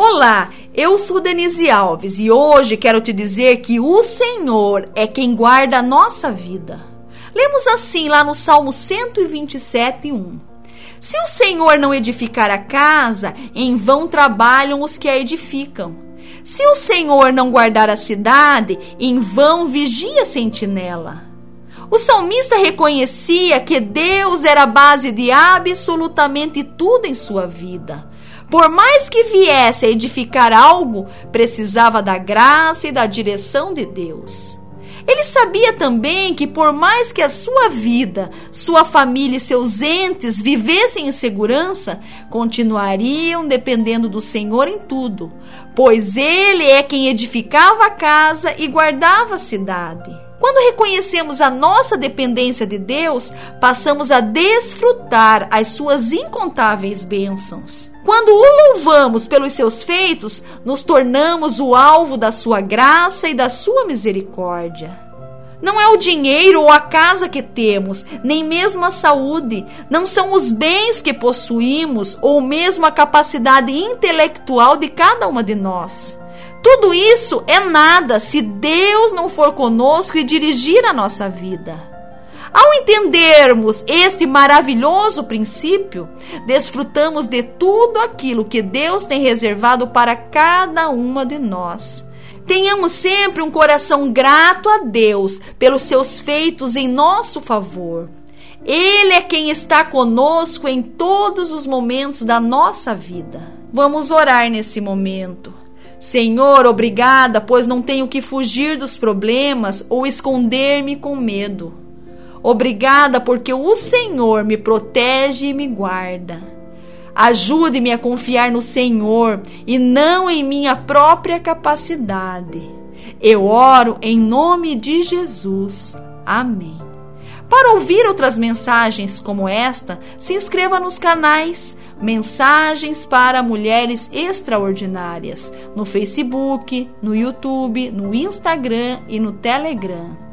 Olá, eu sou Denise Alves e hoje quero te dizer que o Senhor é quem guarda a nossa vida. Lemos assim lá no Salmo 127, 1. Se o Senhor não edificar a casa, em vão trabalham os que a edificam. Se o Senhor não guardar a cidade, em vão vigia a sentinela. O salmista reconhecia que Deus era a base de absolutamente tudo em sua vida. Por mais que viesse a edificar algo, precisava da graça e da direção de Deus. Ele sabia também que, por mais que a sua vida, sua família e seus entes vivessem em segurança, continuariam dependendo do Senhor em tudo, pois Ele é quem edificava a casa e guardava a cidade. Quando reconhecemos a nossa dependência de Deus, passamos a desfrutar as suas incontáveis bênçãos. Quando o louvamos pelos seus feitos, nos tornamos o alvo da sua graça e da sua misericórdia. Não é o dinheiro ou a casa que temos, nem mesmo a saúde, não são os bens que possuímos ou mesmo a capacidade intelectual de cada uma de nós. Tudo isso é nada se Deus não for conosco e dirigir a nossa vida. Ao entendermos este maravilhoso princípio, desfrutamos de tudo aquilo que Deus tem reservado para cada uma de nós. Tenhamos sempre um coração grato a Deus pelos seus feitos em nosso favor. Ele é quem está conosco em todos os momentos da nossa vida. Vamos orar nesse momento. Senhor, obrigada, pois não tenho que fugir dos problemas ou esconder-me com medo. Obrigada, porque o Senhor me protege e me guarda. Ajude-me a confiar no Senhor e não em minha própria capacidade. Eu oro em nome de Jesus. Amém. Para ouvir outras mensagens como esta, se inscreva nos canais Mensagens para Mulheres Extraordinárias no Facebook, no YouTube, no Instagram e no Telegram.